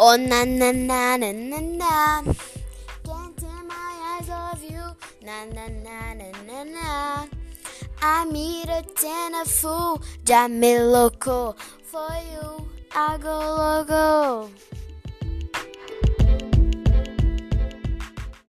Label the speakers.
Speaker 1: Oh na na na na na na. Can't take my eyes off you. Na na na na na na. I meet a ten a fool, Já me louco, For you, I go loco.